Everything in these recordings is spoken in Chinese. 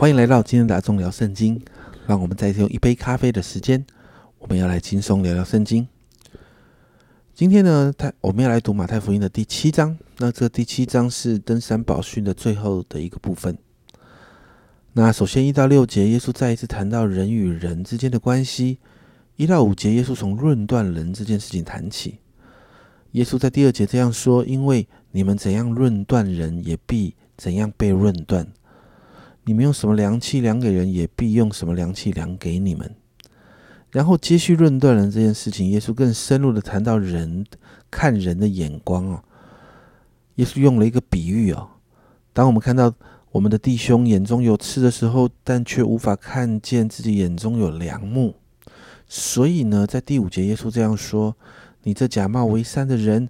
欢迎来到今天的阿忠聊圣经。让我们再用一杯咖啡的时间，我们要来轻松聊聊圣经。今天呢，他我们要来读马太福音的第七章。那这第七章是登山宝训的最后的一个部分。那首先一到六节，耶稣再一次谈到人与人之间的关系。一到五节，耶稣从论断人这件事情谈起。耶稣在第二节这样说：“因为你们怎样论断人，也必怎样被论断。”你们用什么量器量给人，也必用什么量器量给你们。然后接续论断人这件事情，耶稣更深入的谈到人看人的眼光哦。耶稣用了一个比喻哦，当我们看到我们的弟兄眼中有刺的时候，但却无法看见自己眼中有梁木。所以呢，在第五节，耶稣这样说：“你这假冒为善的人，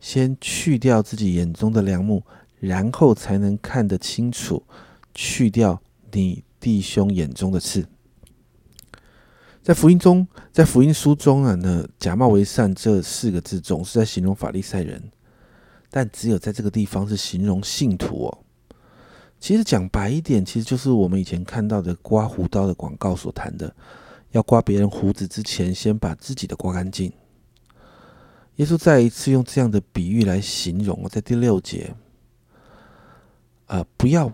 先去掉自己眼中的梁木，然后才能看得清楚。”去掉你弟兄眼中的刺，在福音中，在福音书中啊，那假冒为善这四个字总是在形容法利赛人，但只有在这个地方是形容信徒哦。其实讲白一点，其实就是我们以前看到的刮胡刀的广告所谈的，要刮别人胡子之前，先把自己的刮干净。耶稣再一次用这样的比喻来形容，在第六节，啊，不要。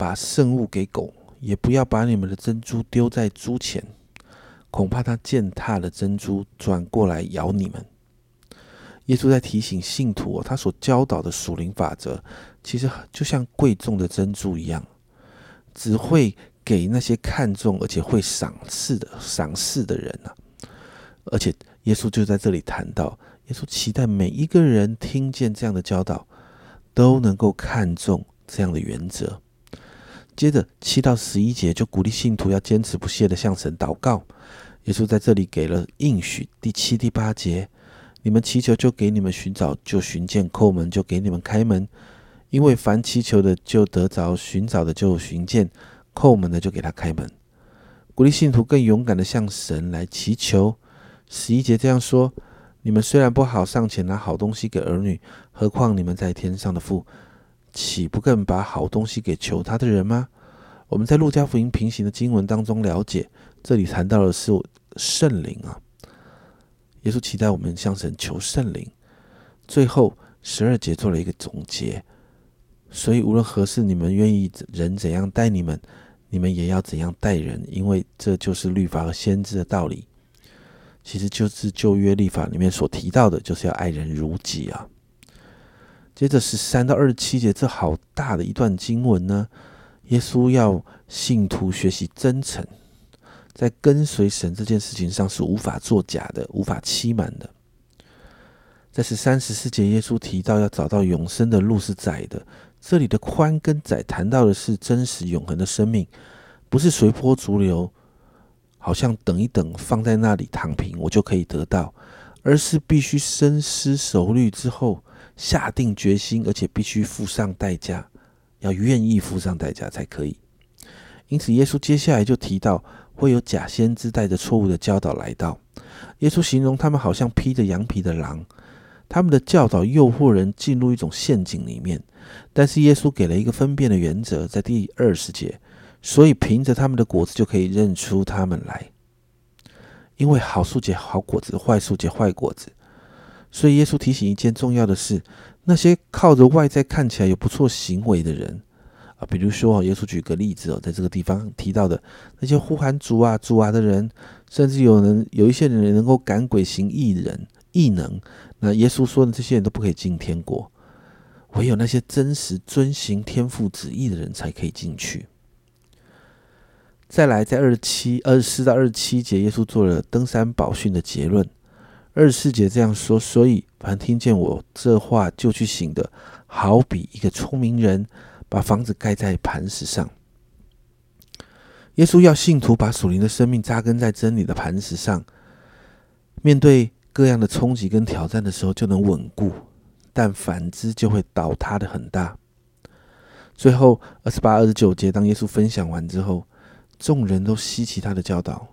把圣物给狗，也不要把你们的珍珠丢在猪前，恐怕它践踏了珍珠，转过来咬你们。耶稣在提醒信徒，他所教导的属灵法则，其实就像贵重的珍珠一样，只会给那些看重而且会赏赐的赏赐的人啊。而且耶稣就在这里谈到，耶稣期待每一个人听见这样的教导，都能够看重这样的原则。接着七到十一节就鼓励信徒要坚持不懈的向神祷告。耶稣在这里给了应许。第七、第八节，你们祈求就给你们寻找就寻见，叩门就给你们开门。因为凡祈求的就得着，寻找的就寻见，叩门的就给他开门。鼓励信徒更勇敢的向神来祈求。十一节这样说：你们虽然不好上前拿好东西给儿女，何况你们在天上的父。岂不更把好东西给求他的人吗？我们在路加福音平行的经文当中了解，这里谈到的是圣灵啊。耶稣期待我们向神求圣灵。最后十二节做了一个总结，所以无论何事，你们愿意人怎样待你们，你们也要怎样待人，因为这就是律法和先知的道理。其实就是旧约律法里面所提到的，就是要爱人如己啊。接着十三到二十七节，这好大的一段经文呢。耶稣要信徒学习真诚，在跟随神这件事情上是无法作假的，无法欺瞒的。在十三十四节，耶稣提到要找到永生的路是窄的，这里的宽跟窄谈到的是真实永恒的生命，不是随波逐流，好像等一等放在那里躺平我就可以得到，而是必须深思熟虑之后。下定决心，而且必须付上代价，要愿意付上代价才可以。因此，耶稣接下来就提到会有假先知带着错误的教导来到。耶稣形容他们好像披着羊皮的狼，他们的教导诱惑人进入一种陷阱里面。但是，耶稣给了一个分辨的原则，在第二十节，所以凭着他们的果子就可以认出他们来。因为好树结好果子，坏树结坏果子。所以，耶稣提醒一件重要的事：那些靠着外在看起来有不错行为的人啊，比如说，耶稣举个例子哦，在这个地方提到的那些呼喊主啊、主啊的人，甚至有人有一些人能够赶鬼行异人异能，那耶稣说的这些人都不可以进天国，唯有那些真实遵行天父旨意的人才可以进去。再来，在二十七、二十四到二十七节，耶稣做了登山宝训的结论。二十四节这样说，所以凡听见我这话就去行的，好比一个聪明人把房子盖在磐石上。耶稣要信徒把属灵的生命扎根在真理的磐石上，面对各样的冲击跟挑战的时候就能稳固；但反之就会倒塌的很大。最后二十八、二十九节，当耶稣分享完之后，众人都稀奇他的教导。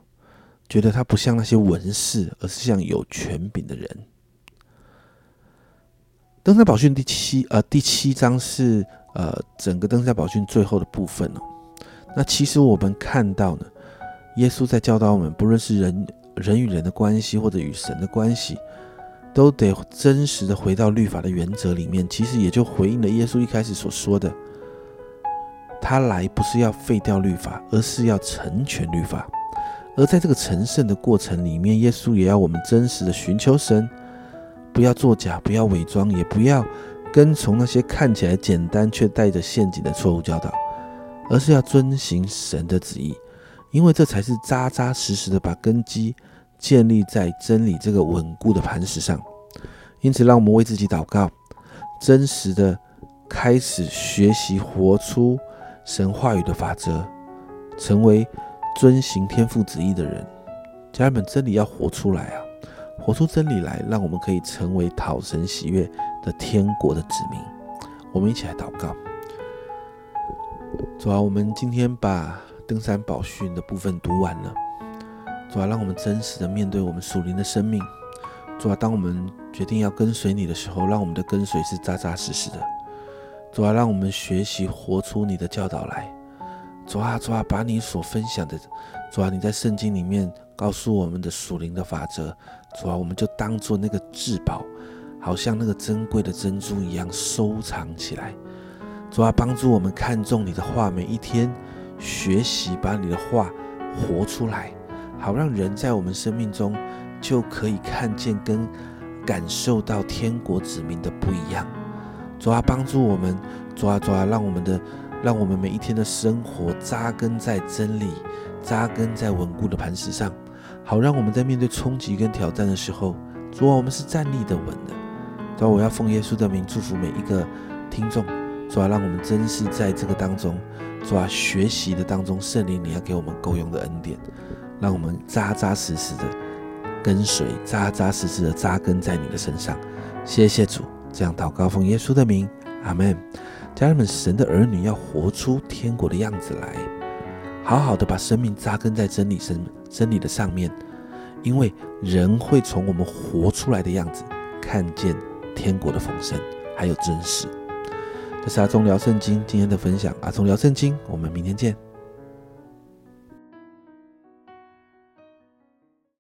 觉得他不像那些文士，而是像有权柄的人。登山宝训第七呃第七章是呃整个登山宝训最后的部分哦。那其实我们看到呢，耶稣在教导我们，不论是人人与人的关系，或者与神的关系，都得真实的回到律法的原则里面。其实也就回应了耶稣一开始所说的，他来不是要废掉律法，而是要成全律法。而在这个成圣的过程里面，耶稣也要我们真实的寻求神，不要作假，不要伪装，也不要跟从那些看起来简单却带着陷阱的错误教导。而是要遵行神的旨意，因为这才是扎扎实实的把根基建立在真理这个稳固的磐石上。因此，让我们为自己祷告，真实的开始学习活出神话语的法则，成为遵行天父旨意的人。家人们，真理要活出来啊！活出真理来，让我们可以成为讨神喜悦的天国的子民。我们一起来祷告。主啊，我们今天把登山宝训的部分读完了。主啊，让我们真实的面对我们属灵的生命。主啊，当我们决定要跟随你的时候，让我们的跟随是扎扎实实的。主啊，让我们学习活出你的教导来。主啊，主啊，把你所分享的，主啊，你在圣经里面告诉我们的属灵的法则，主啊，我们就当做那个至宝，好像那个珍贵的珍珠一样收藏起来。主啊，帮助我们看重你的话，每一天学习把你的话活出来，好让人在我们生命中就可以看见跟感受到天国子民的不一样。主啊，帮助我们，主啊，主啊，让我们的，让我们每一天的生活扎根在真理，扎根在稳固的磐石上，好让我们在面对冲击跟挑战的时候，主啊，我们是站立的稳的。主啊，我要奉耶稣的名祝福每一个听众。主啊，让我们真是在这个当中，主啊，学习的当中，圣灵你要给我们够用的恩典，让我们扎扎实实的跟随，扎扎实实的扎根在你的身上。谢谢主，这样祷告奉耶稣的名，阿门。家人们，神的儿女要活出天国的样子来，好好的把生命扎根在真理生真理的上面，因为人会从我们活出来的样子看见天国的丰盛，还有真实。这是阿忠聊圣经今天的分享，阿忠聊圣经，我们明天见。